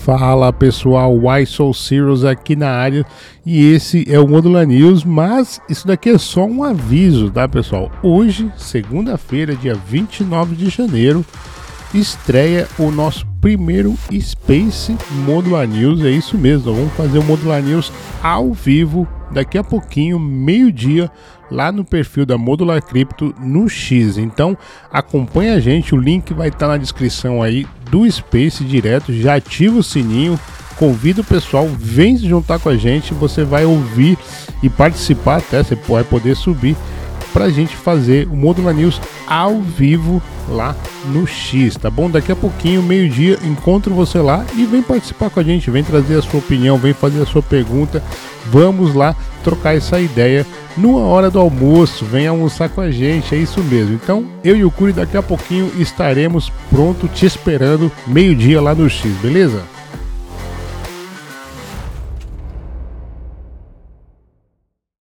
Fala pessoal, Why So Serious aqui na área e esse é o Modular News, mas isso daqui é só um aviso, tá pessoal? Hoje, segunda-feira, dia 29 de janeiro, estreia o nosso primeiro Space Modular News, é isso mesmo, vamos fazer o Modular News ao vivo daqui a pouquinho, meio-dia, lá no perfil da Modular Crypto no X. Então acompanha a gente, o link vai estar tá na descrição aí do Space direto, já ativa o sininho, convida o pessoal, vem se juntar com a gente, você vai ouvir e participar até, você vai poder subir para a gente fazer o Modular News ao vivo lá no X, tá bom? Daqui a pouquinho, meio-dia, encontro você lá e vem participar com a gente, vem trazer a sua opinião, vem fazer a sua pergunta. Vamos lá trocar essa ideia numa hora do almoço, vem almoçar com a gente, é isso mesmo. Então, eu e o Curi daqui a pouquinho estaremos pronto te esperando meio-dia lá no X, beleza?